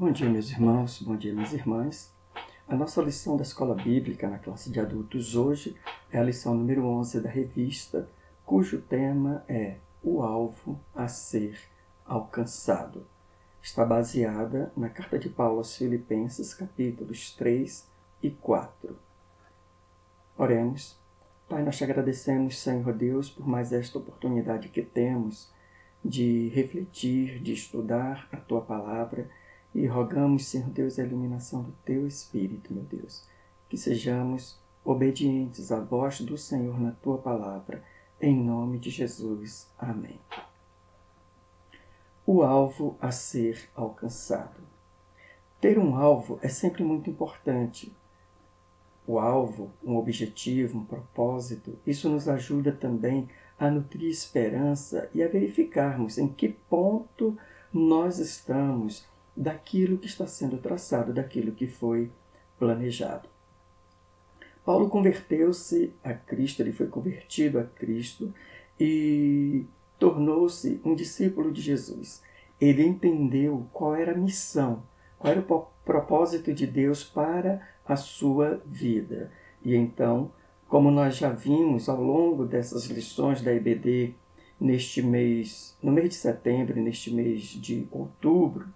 Bom dia, meus irmãos, bom dia, minhas irmãs. A nossa lição da escola bíblica na classe de adultos hoje é a lição número 11 da revista, cujo tema é O alvo a ser alcançado. Está baseada na carta de Paulo aos Filipenses, capítulos 3 e 4. Oremos. Pai, nós te agradecemos, Senhor Deus, por mais esta oportunidade que temos de refletir, de estudar a tua palavra e rogamos, Senhor Deus, a iluminação do Teu Espírito, meu Deus, que sejamos obedientes à voz do Senhor na Tua palavra, em nome de Jesus. Amém. O alvo a ser alcançado. Ter um alvo é sempre muito importante. O alvo, um objetivo, um propósito, isso nos ajuda também a nutrir esperança e a verificarmos em que ponto nós estamos daquilo que está sendo traçado, daquilo que foi planejado. Paulo converteu-se a Cristo, ele foi convertido a Cristo e tornou-se um discípulo de Jesus. Ele entendeu qual era a missão, qual era o propósito de Deus para a sua vida. E então, como nós já vimos ao longo dessas lições da EBD neste mês, no mês de setembro, neste mês de outubro,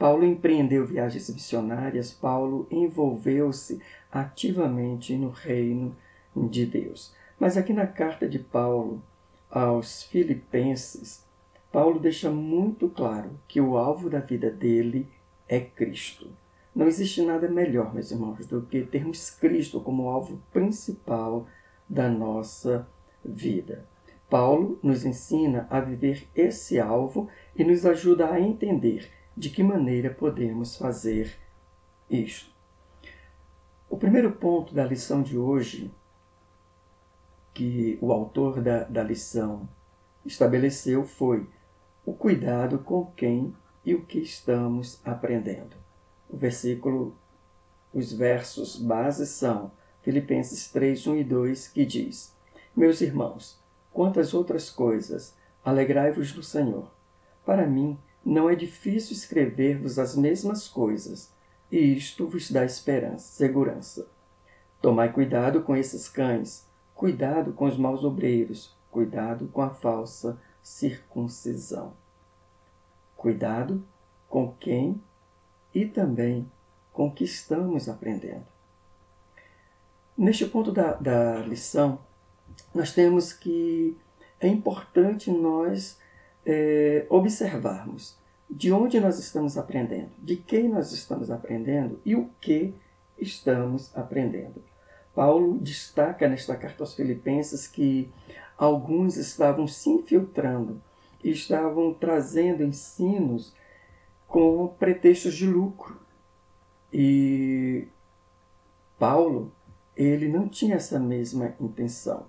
Paulo empreendeu viagens missionárias, Paulo envolveu-se ativamente no reino de Deus. Mas aqui na carta de Paulo aos Filipenses, Paulo deixa muito claro que o alvo da vida dele é Cristo. Não existe nada melhor, meus irmãos, do que termos Cristo como alvo principal da nossa vida. Paulo nos ensina a viver esse alvo e nos ajuda a entender de que maneira podemos fazer isto. O primeiro ponto da lição de hoje, que o autor da, da lição estabeleceu, foi o cuidado com quem e o que estamos aprendendo. O versículo, os versos base são Filipenses 3, 1 e 2, que diz: Meus irmãos, quantas outras coisas, alegrai-vos do Senhor. Para mim, não é difícil escrever-vos as mesmas coisas, e isto vos dá esperança, segurança. Tomai cuidado com esses cães, cuidado com os maus obreiros, cuidado com a falsa circuncisão. Cuidado com quem e também com que estamos aprendendo. Neste ponto da, da lição, nós temos que é importante nós é, observarmos de onde nós estamos aprendendo, de quem nós estamos aprendendo e o que estamos aprendendo. Paulo destaca nesta carta aos Filipenses que alguns estavam se infiltrando e estavam trazendo ensinos com pretextos de lucro. E Paulo, ele não tinha essa mesma intenção.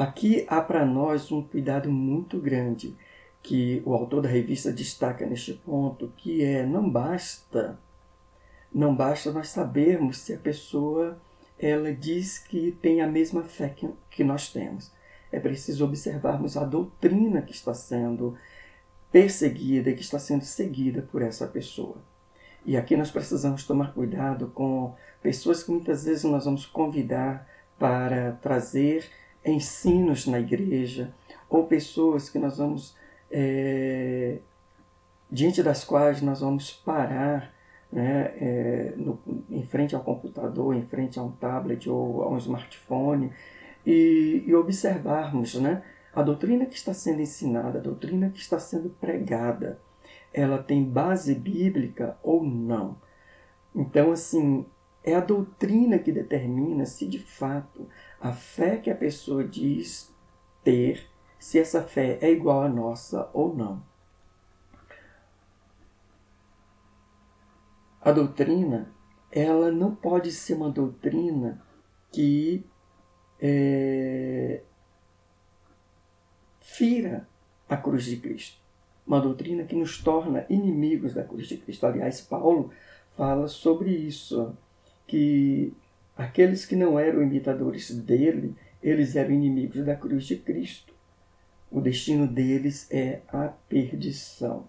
Aqui há para nós um cuidado muito grande que o autor da revista destaca neste ponto, que é não basta não basta nós sabermos se a pessoa ela diz que tem a mesma fé que, que nós temos. É preciso observarmos a doutrina que está sendo perseguida que está sendo seguida por essa pessoa. E aqui nós precisamos tomar cuidado com pessoas que muitas vezes nós vamos convidar para trazer ensinos na igreja, ou pessoas que nós vamos, é, diante das quais nós vamos parar né, é, no, em frente ao computador, em frente a um tablet ou a um smartphone e, e observarmos né, a doutrina que está sendo ensinada, a doutrina que está sendo pregada, ela tem base bíblica ou não. Então, assim, é a doutrina que determina se de fato a fé que a pessoa diz ter, se essa fé é igual à nossa ou não. A doutrina, ela não pode ser uma doutrina que é, fira a cruz de Cristo. Uma doutrina que nos torna inimigos da cruz de Cristo. Aliás, Paulo fala sobre isso, que Aqueles que não eram imitadores dele, eles eram inimigos da cruz de Cristo. O destino deles é a perdição.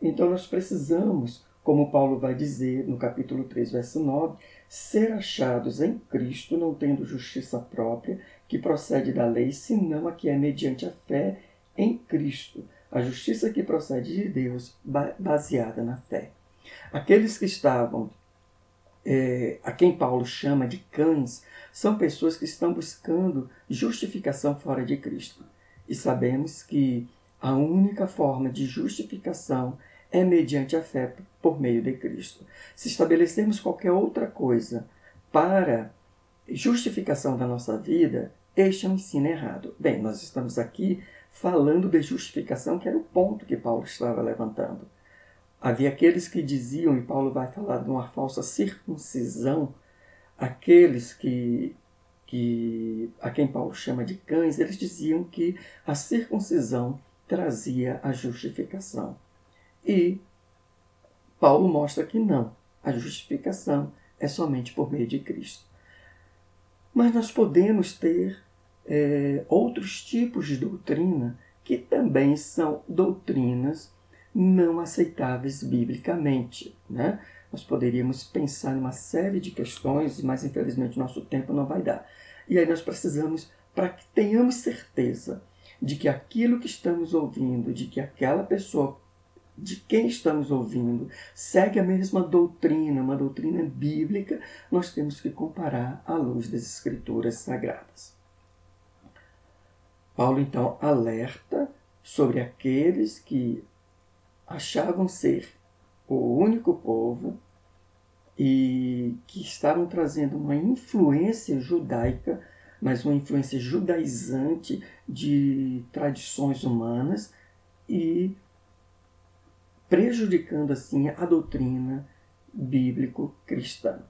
Então nós precisamos como Paulo vai dizer no capítulo 3, verso 9, ser achados em Cristo, não tendo justiça própria, que procede da lei, senão a que é mediante a fé em Cristo, a justiça que procede de Deus, baseada na fé. Aqueles que estavam, é, a quem Paulo chama de cães, são pessoas que estão buscando justificação fora de Cristo. E sabemos que a única forma de justificação é mediante a fé por meio de Cristo. Se estabelecermos qualquer outra coisa para justificação da nossa vida, este é um ensino errado. Bem, nós estamos aqui falando de justificação, que era o ponto que Paulo estava levantando. Havia aqueles que diziam, e Paulo vai falar de uma falsa circuncisão, aqueles que, que a quem Paulo chama de cães, eles diziam que a circuncisão trazia a justificação. E Paulo mostra que não, a justificação é somente por meio de Cristo. Mas nós podemos ter é, outros tipos de doutrina que também são doutrinas não aceitáveis biblicamente. Né? Nós poderíamos pensar em uma série de questões, mas infelizmente nosso tempo não vai dar. E aí nós precisamos, para que tenhamos certeza de que aquilo que estamos ouvindo, de que aquela pessoa de quem estamos ouvindo segue a mesma doutrina, uma doutrina bíblica, nós temos que comparar à luz das Escrituras Sagradas. Paulo então alerta sobre aqueles que achavam ser o único povo e que estavam trazendo uma influência judaica, mas uma influência judaizante de tradições humanas e prejudicando assim a doutrina bíblico-cristã.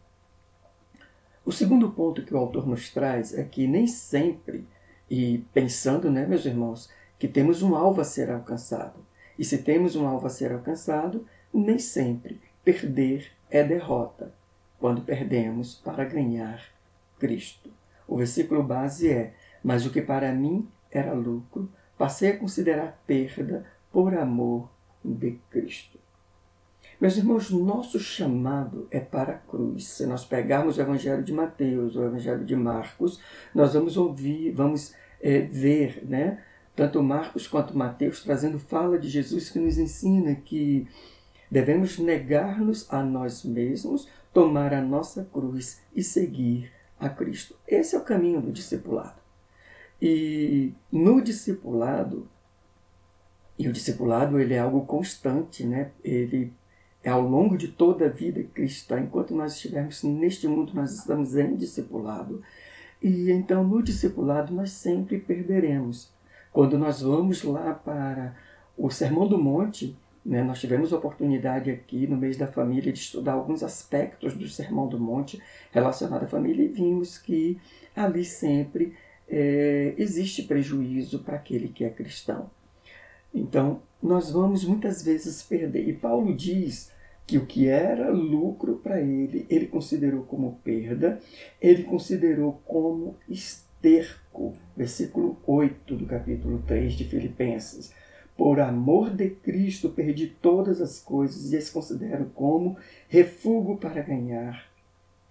O segundo ponto que o autor nos traz é que nem sempre, e pensando, né, meus irmãos, que temos um alvo a ser alcançado. E se temos um alvo a ser alcançado, nem sempre perder é derrota, quando perdemos para ganhar Cristo. O versículo base é: Mas o que para mim era lucro, passei a considerar perda por amor de Cristo. Meus irmãos, nosso chamado é para a cruz. Se nós pegarmos o Evangelho de Mateus, o Evangelho de Marcos, nós vamos ouvir, vamos é, ver, né? Tanto Marcos quanto Mateus trazendo fala de Jesus que nos ensina que devemos negar-nos a nós mesmos, tomar a nossa cruz e seguir a Cristo. Esse é o caminho do discipulado. E no discipulado, e o discipulado ele é algo constante, né? Ele é ao longo de toda a vida cristã. Enquanto nós estivermos neste mundo, nós estamos em discipulado. E então no discipulado nós sempre perderemos. Quando nós vamos lá para o Sermão do Monte, né, nós tivemos a oportunidade aqui no mês da família de estudar alguns aspectos do Sermão do Monte relacionado à família e vimos que ali sempre é, existe prejuízo para aquele que é cristão. Então, nós vamos muitas vezes perder. E Paulo diz que o que era lucro para ele, ele considerou como perda, ele considerou como esterco. Versículo 8 do capítulo 3 de Filipenses. Por amor de Cristo perdi todas as coisas e as considero como refúgio para ganhar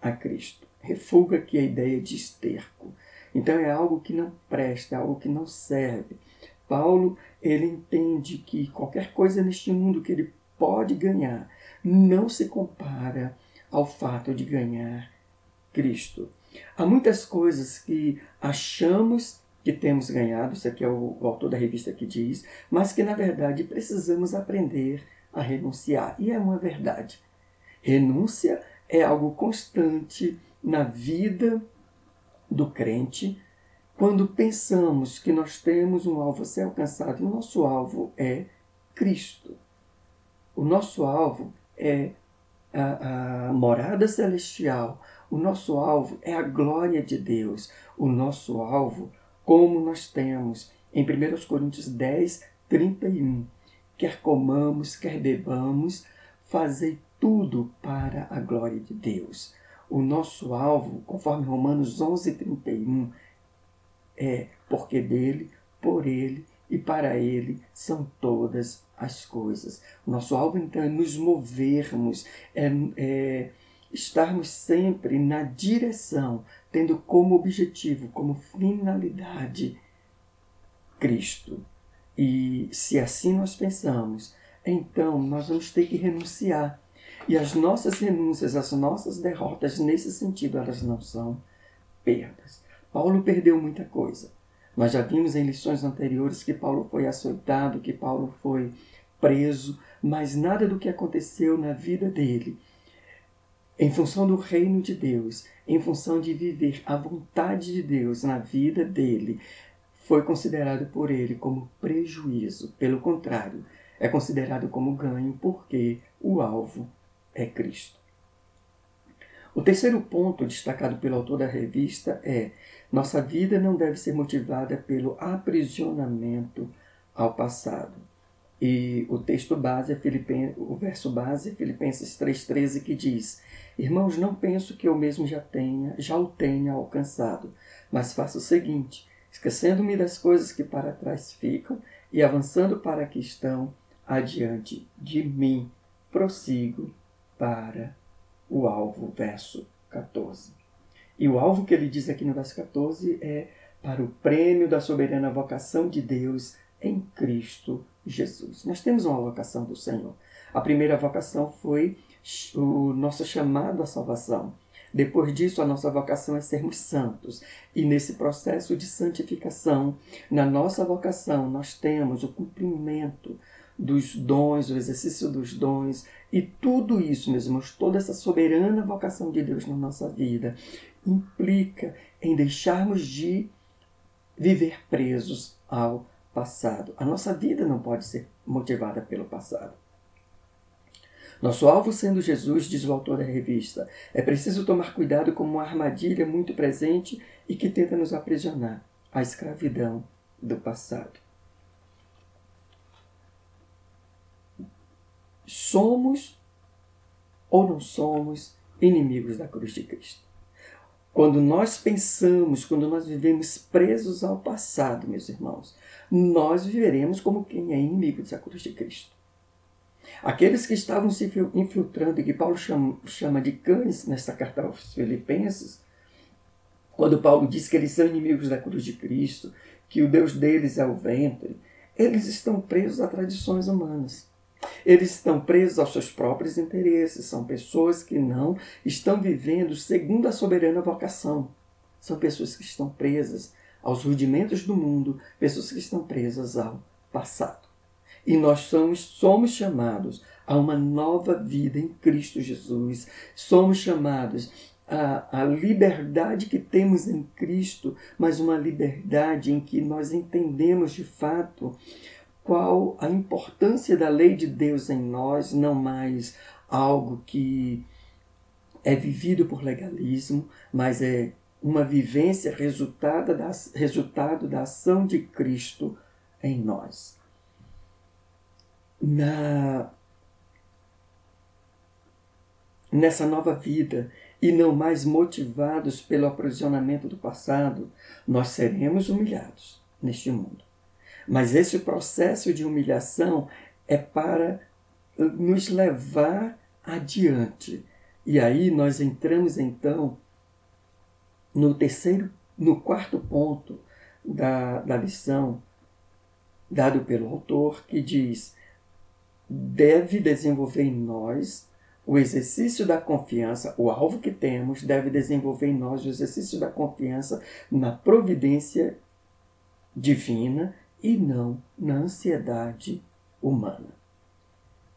a Cristo. Refúgio aqui é a ideia de esterco. Então é algo que não presta, é algo que não serve. Paulo ele entende que qualquer coisa neste mundo que ele pode ganhar não se compara ao fato de ganhar Cristo. Há muitas coisas que achamos que temos ganhado, isso aqui é o, o autor da revista que diz, mas que na verdade precisamos aprender a renunciar. E é uma verdade. Renúncia é algo constante na vida do crente, quando pensamos que nós temos um alvo a ser alcançado, e o nosso alvo é Cristo. O nosso alvo é a, a, morada celestial. O nosso alvo é a glória de Deus. O nosso alvo, como nós temos em 1 Coríntios 10, 31. Quer comamos, quer bebamos, fazei tudo para a glória de Deus. O nosso alvo, conforme Romanos 11, 31, é porque dele, por ele e para Ele são todas as coisas. O nosso alvo, então, é nos movermos, é, é estarmos sempre na direção, tendo como objetivo, como finalidade, Cristo. E se assim nós pensamos, então nós vamos ter que renunciar. E as nossas renúncias, as nossas derrotas, nesse sentido, elas não são perdas. Paulo perdeu muita coisa. Nós já vimos em lições anteriores que Paulo foi açoitado, que Paulo foi preso, mas nada do que aconteceu na vida dele, em função do reino de Deus, em função de viver a vontade de Deus na vida dele, foi considerado por ele como prejuízo. Pelo contrário, é considerado como ganho porque o alvo é Cristo. O terceiro ponto destacado pelo autor da revista é: nossa vida não deve ser motivada pelo aprisionamento ao passado. E o texto base é Filipen... o verso base é Filipenses 3:13 que diz: Irmãos, não penso que eu mesmo já tenha, já o tenha alcançado, mas faço o seguinte: esquecendo-me das coisas que para trás ficam e avançando para que estão adiante de mim, prossigo para o alvo, verso 14. E o alvo que ele diz aqui no verso 14 é para o prêmio da soberana vocação de Deus em Cristo Jesus. Nós temos uma vocação do Senhor. A primeira vocação foi o nosso chamado à salvação. Depois disso, a nossa vocação é sermos santos. E nesse processo de santificação, na nossa vocação, nós temos o cumprimento dos dons, o exercício dos dons e tudo isso, meus irmãos, toda essa soberana vocação de Deus na nossa vida implica em deixarmos de viver presos ao passado. A nossa vida não pode ser motivada pelo passado. Nosso alvo sendo Jesus, diz o autor da revista, é preciso tomar cuidado com uma armadilha muito presente e que tenta nos aprisionar a escravidão do passado. somos ou não somos inimigos da cruz de Cristo. Quando nós pensamos, quando nós vivemos presos ao passado, meus irmãos, nós viveremos como quem é inimigo da cruz de Cristo. Aqueles que estavam se infiltrando, e que Paulo chama, chama de cães nessa carta aos Filipenses, quando Paulo diz que eles são inimigos da cruz de Cristo, que o Deus deles é o ventre, eles estão presos a tradições humanas. Eles estão presos aos seus próprios interesses, são pessoas que não estão vivendo segundo a soberana vocação. São pessoas que estão presas aos rudimentos do mundo, pessoas que estão presas ao passado. E nós somos, somos chamados a uma nova vida em Cristo Jesus. Somos chamados à, à liberdade que temos em Cristo, mas uma liberdade em que nós entendemos de fato qual a importância da lei de Deus em nós, não mais algo que é vivido por legalismo, mas é uma vivência resultado da, resultado da ação de Cristo em nós. Na, nessa nova vida e não mais motivados pelo aprisionamento do passado, nós seremos humilhados neste mundo. Mas esse processo de humilhação é para nos levar adiante. E aí nós entramos então no terceiro, no quarto ponto da, da lição dado pelo autor, que diz: deve desenvolver em nós o exercício da confiança, o alvo que temos deve desenvolver em nós o exercício da confiança na providência divina e não na ansiedade humana.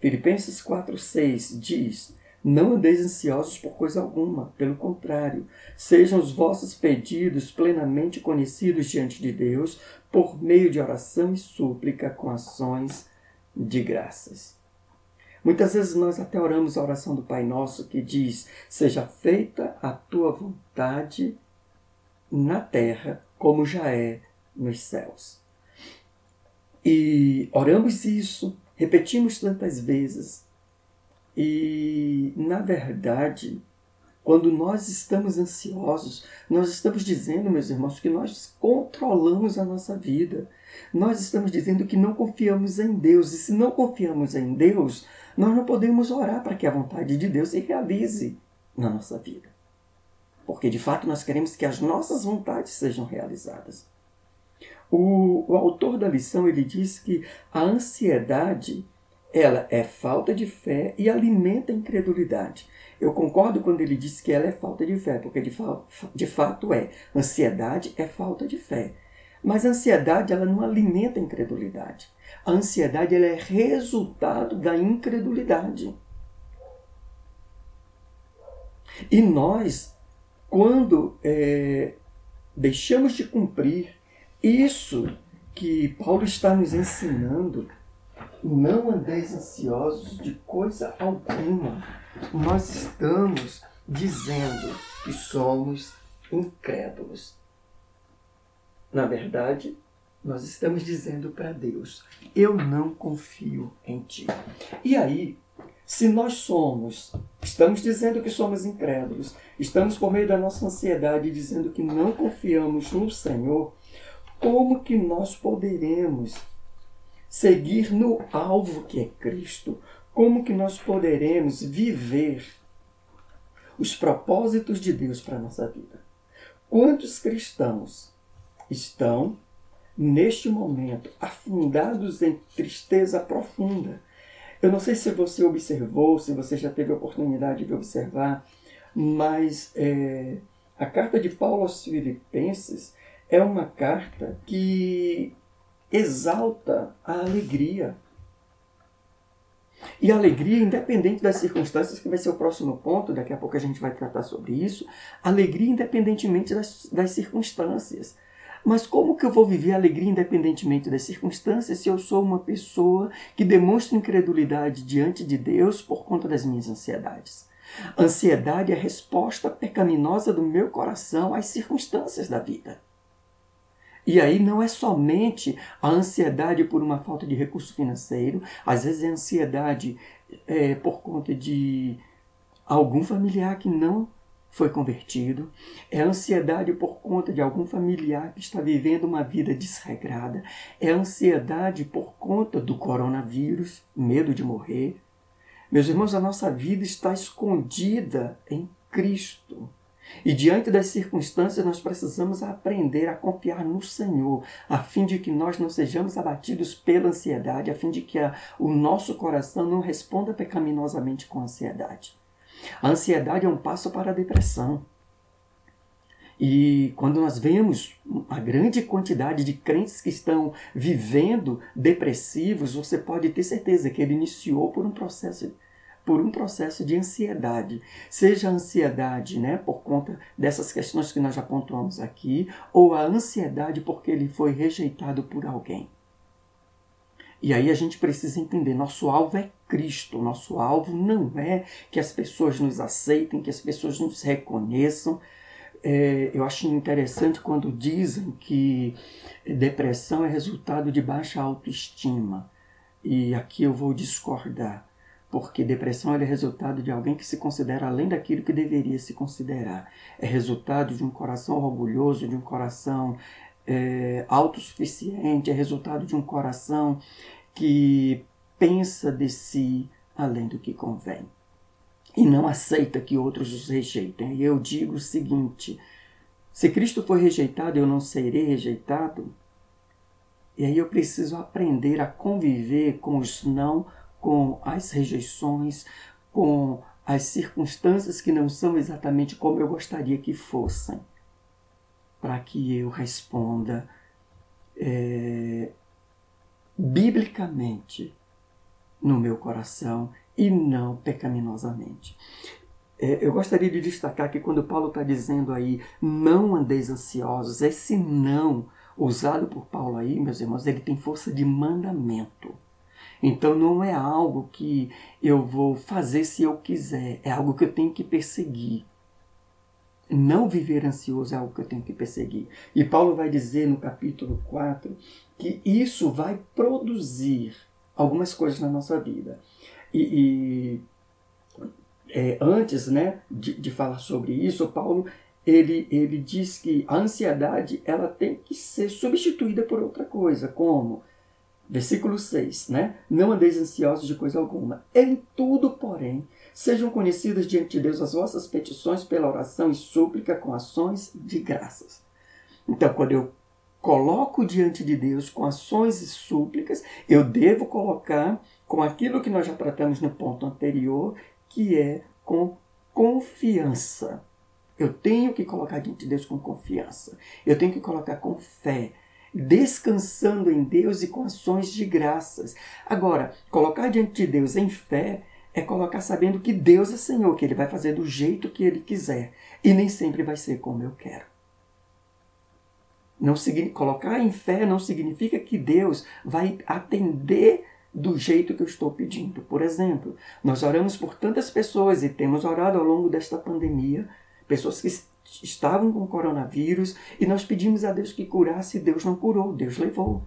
Filipenses 4,6 diz: Não andeis ansiosos por coisa alguma, pelo contrário, sejam os vossos pedidos plenamente conhecidos diante de Deus por meio de oração e súplica com ações de graças. Muitas vezes nós até oramos a oração do Pai Nosso que diz: Seja feita a tua vontade na terra como já é nos céus. E oramos isso, repetimos tantas vezes. E, na verdade, quando nós estamos ansiosos, nós estamos dizendo, meus irmãos, que nós controlamos a nossa vida. Nós estamos dizendo que não confiamos em Deus. E se não confiamos em Deus, nós não podemos orar para que a vontade de Deus se realize na nossa vida. Porque de fato nós queremos que as nossas vontades sejam realizadas. O, o autor da lição ele diz que a ansiedade ela é falta de fé e alimenta a incredulidade. Eu concordo quando ele diz que ela é falta de fé, porque de, fa de fato é. Ansiedade é falta de fé. Mas a ansiedade ela não alimenta a incredulidade. A ansiedade ela é resultado da incredulidade. E nós, quando é, deixamos de cumprir isso que Paulo está nos ensinando, não andeis ansiosos de coisa alguma. Nós estamos dizendo que somos incrédulos. Na verdade, nós estamos dizendo para Deus: eu não confio em ti. E aí, se nós somos, estamos dizendo que somos incrédulos, estamos por meio da nossa ansiedade dizendo que não confiamos no Senhor, como que nós poderemos seguir no alvo que é Cristo? Como que nós poderemos viver os propósitos de Deus para a nossa vida? Quantos cristãos estão, neste momento, afundados em tristeza profunda? Eu não sei se você observou, se você já teve a oportunidade de observar, mas é, a carta de Paulo aos Filipenses é uma carta que exalta a alegria. E a alegria, independente das circunstâncias, que vai ser o próximo ponto, daqui a pouco a gente vai tratar sobre isso, alegria independentemente das, das circunstâncias. Mas como que eu vou viver alegria independentemente das circunstâncias se eu sou uma pessoa que demonstra incredulidade diante de Deus por conta das minhas ansiedades? Ansiedade é a resposta pecaminosa do meu coração às circunstâncias da vida. E aí não é somente a ansiedade por uma falta de recurso financeiro, às vezes é ansiedade é, por conta de algum familiar que não foi convertido, é ansiedade por conta de algum familiar que está vivendo uma vida desregrada, é ansiedade por conta do coronavírus, medo de morrer. Meus irmãos, a nossa vida está escondida em Cristo. E diante das circunstâncias, nós precisamos aprender a confiar no Senhor, a fim de que nós não sejamos abatidos pela ansiedade, a fim de que a, o nosso coração não responda pecaminosamente com ansiedade. A ansiedade é um passo para a depressão. E quando nós vemos a grande quantidade de crentes que estão vivendo depressivos, você pode ter certeza que ele iniciou por um processo por um processo de ansiedade, seja a ansiedade, né, por conta dessas questões que nós já pontuamos aqui, ou a ansiedade porque ele foi rejeitado por alguém. E aí a gente precisa entender, nosso alvo é Cristo, nosso alvo não é que as pessoas nos aceitem, que as pessoas nos reconheçam. É, eu acho interessante quando dizem que depressão é resultado de baixa autoestima. E aqui eu vou discordar porque depressão é resultado de alguém que se considera além daquilo que deveria se considerar. É resultado de um coração orgulhoso, de um coração é, autossuficiente, é resultado de um coração que pensa de si além do que convém e não aceita que outros os rejeitem. E eu digo o seguinte: se Cristo foi rejeitado, eu não serei rejeitado. E aí eu preciso aprender a conviver com os não com as rejeições, com as circunstâncias que não são exatamente como eu gostaria que fossem, para que eu responda é, biblicamente no meu coração e não pecaminosamente. É, eu gostaria de destacar que quando Paulo está dizendo aí, não andeis ansiosos, esse não usado por Paulo aí, meus irmãos, ele tem força de mandamento. Então não é algo que eu vou fazer se eu quiser, é algo que eu tenho que perseguir. Não viver ansioso é algo que eu tenho que perseguir. E Paulo vai dizer no capítulo 4 que isso vai produzir algumas coisas na nossa vida. E, e é, antes né, de, de falar sobre isso, Paulo ele, ele diz que a ansiedade ela tem que ser substituída por outra coisa, como versículo 6, né? Não andeis ansiosos de coisa alguma. Em tudo, porém, sejam conhecidas diante de Deus as vossas petições pela oração e súplica com ações de graças. Então, quando eu coloco diante de Deus com ações e súplicas, eu devo colocar com aquilo que nós já tratamos no ponto anterior, que é com confiança. Eu tenho que colocar diante de Deus com confiança. Eu tenho que colocar com fé, descansando em Deus e com ações de graças. Agora, colocar diante de Deus em fé é colocar sabendo que Deus é Senhor, que Ele vai fazer do jeito que Ele quiser. E nem sempre vai ser como eu quero. Não, colocar em fé não significa que Deus vai atender do jeito que eu estou pedindo. Por exemplo, nós oramos por tantas pessoas e temos orado ao longo desta pandemia pessoas que estavam com coronavírus e nós pedimos a Deus que curasse Deus não curou, Deus levou.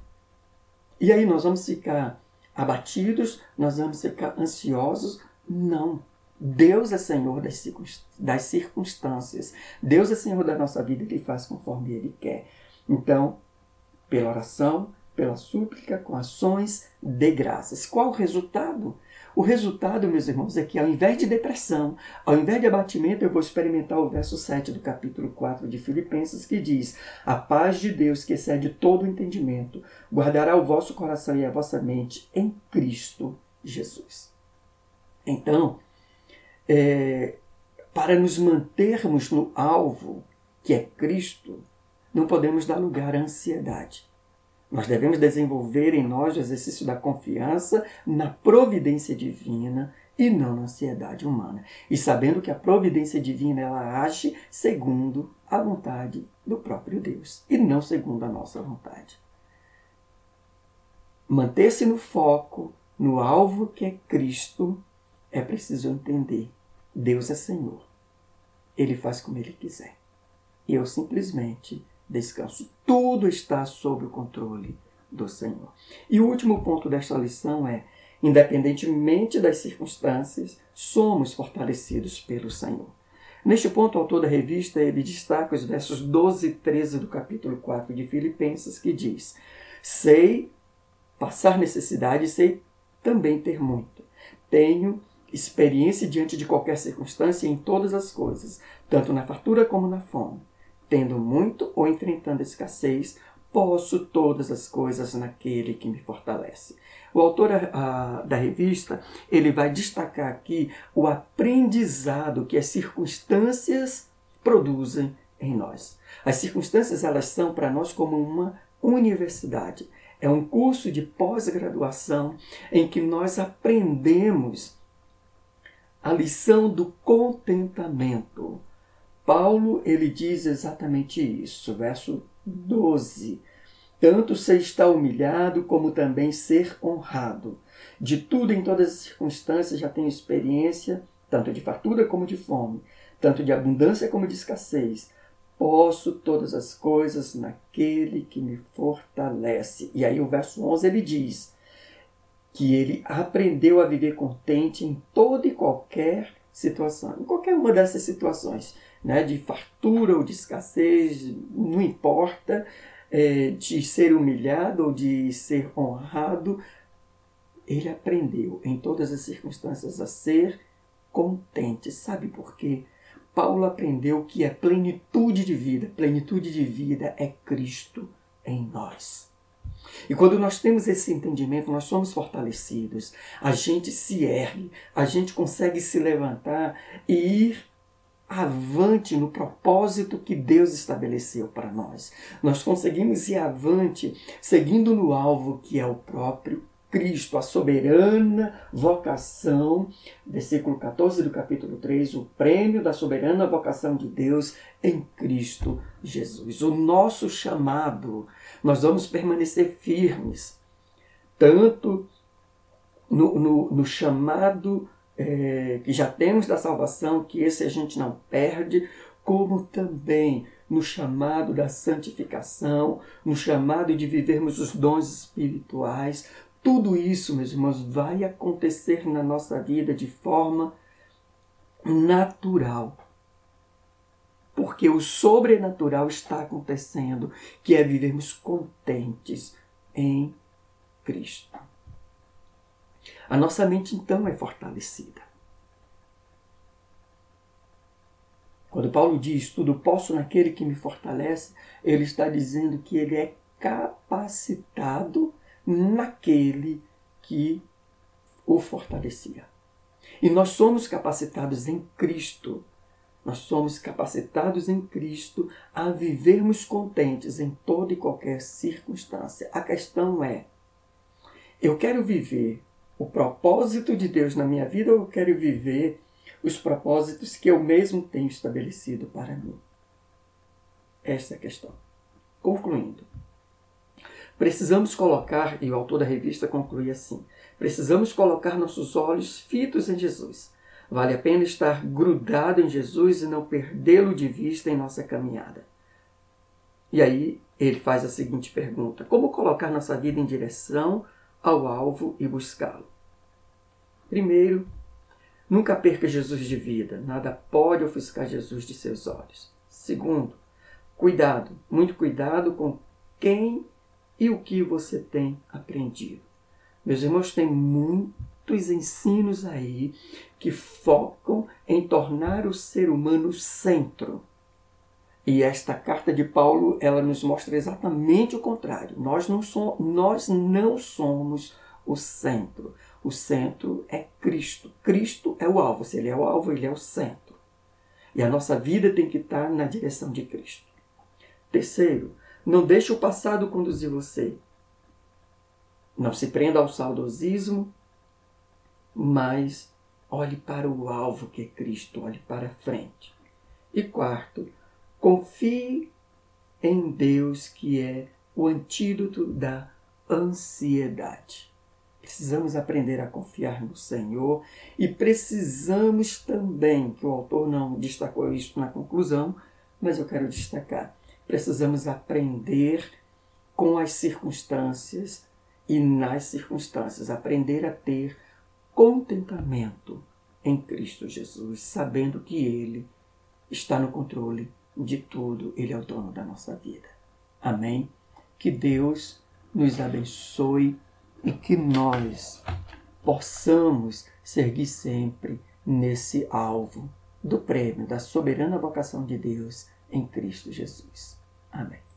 E aí nós vamos ficar abatidos, nós vamos ficar ansiosos? Não. Deus é Senhor das circunstâncias. Deus é Senhor da nossa vida, Ele faz conforme Ele quer. Então, pela oração, pela súplica, com ações de graças. Qual o resultado? O resultado, meus irmãos, é que ao invés de depressão, ao invés de abatimento, eu vou experimentar o verso 7 do capítulo 4 de Filipenses, que diz: A paz de Deus, que excede todo o entendimento, guardará o vosso coração e a vossa mente em Cristo Jesus. Então, é, para nos mantermos no alvo, que é Cristo, não podemos dar lugar à ansiedade. Nós devemos desenvolver em nós o exercício da confiança na providência divina e não na ansiedade humana. E sabendo que a providência divina ela age segundo a vontade do próprio Deus e não segundo a nossa vontade. Manter-se no foco, no alvo que é Cristo, é preciso entender. Deus é Senhor. Ele faz como ele quiser. Eu simplesmente descanso. Tudo está sob o controle do Senhor. E o último ponto desta lição é: independentemente das circunstâncias, somos fortalecidos pelo Senhor. Neste ponto, o autor da revista ele destaca os versos 12 e 13 do capítulo 4 de Filipenses, que diz: Sei passar necessidade, sei também ter muito. Tenho experiência diante de qualquer circunstância em todas as coisas, tanto na fartura como na fome Tendo muito ou enfrentando escassez, posso todas as coisas naquele que me fortalece. O autor a, da revista ele vai destacar aqui o aprendizado que as circunstâncias produzem em nós. As circunstâncias elas são para nós como uma universidade. É um curso de pós-graduação em que nós aprendemos a lição do contentamento. Paulo ele diz exatamente isso, verso 12. Tanto ser está humilhado como também ser honrado. De tudo em todas as circunstâncias já tenho experiência, tanto de fartura como de fome, tanto de abundância como de escassez. Posso todas as coisas naquele que me fortalece. E aí o verso 11 ele diz que ele aprendeu a viver contente em toda e qualquer situação, em qualquer uma dessas situações né, de fartura ou de escassez, não importa, é, de ser humilhado ou de ser honrado, ele aprendeu em todas as circunstâncias a ser contente. Sabe por quê? Paulo aprendeu que é plenitude de vida. Plenitude de vida é Cristo em nós. E quando nós temos esse entendimento, nós somos fortalecidos. A gente se ergue, a gente consegue se levantar e ir avante no propósito que Deus estabeleceu para nós. Nós conseguimos ir avante seguindo no alvo que é o próprio Cristo, a soberana vocação, versículo 14 do capítulo 3, o prêmio da soberana vocação de Deus em Cristo Jesus. O nosso chamado, nós vamos permanecer firmes, tanto no, no, no chamado é, que já temos da salvação, que esse a gente não perde, como também no chamado da santificação, no chamado de vivermos os dons espirituais. Tudo isso, meus irmãos, vai acontecer na nossa vida de forma natural. Por porque o sobrenatural está acontecendo, que é vivermos contentes em Cristo. A nossa mente então é fortalecida. Quando Paulo diz tudo posso naquele que me fortalece, ele está dizendo que ele é capacitado naquele que o fortalecia. E nós somos capacitados em Cristo. Nós somos capacitados em Cristo a vivermos contentes em toda e qualquer circunstância. A questão é: eu quero viver o propósito de Deus na minha vida eu quero viver os propósitos que eu mesmo tenho estabelecido para mim? Essa é a questão. Concluindo, precisamos colocar, e o autor da revista conclui assim: precisamos colocar nossos olhos fitos em Jesus. Vale a pena estar grudado em Jesus e não perdê-lo de vista em nossa caminhada. E aí ele faz a seguinte pergunta: Como colocar nossa vida em direção ao alvo e buscá-lo? Primeiro, Nunca perca Jesus de vida, nada pode ofuscar Jesus de seus olhos. Segundo, cuidado, muito cuidado com quem e o que você tem aprendido. Meus irmãos, tem muitos ensinos aí que focam em tornar o ser humano centro. E esta carta de Paulo, ela nos mostra exatamente o contrário. Nós não, somos, nós não somos o centro. O centro é Cristo. Cristo é o alvo. Se ele é o alvo, ele é o centro. E a nossa vida tem que estar na direção de Cristo. Terceiro, não deixe o passado conduzir você. Não se prenda ao saudosismo, mas olhe para o alvo que é Cristo, olhe para frente. E quarto, confie em Deus que é o antídoto da ansiedade. Precisamos aprender a confiar no Senhor e precisamos também, que o autor não destacou isso na conclusão, mas eu quero destacar, precisamos aprender com as circunstâncias e nas circunstâncias, aprender a ter contentamento em Cristo Jesus, sabendo que Ele está no controle de tudo, Ele é o dono da nossa vida. Amém? Que Deus nos abençoe e que nós possamos seguir sempre nesse alvo do prêmio da soberana vocação de Deus em Cristo Jesus. Amém.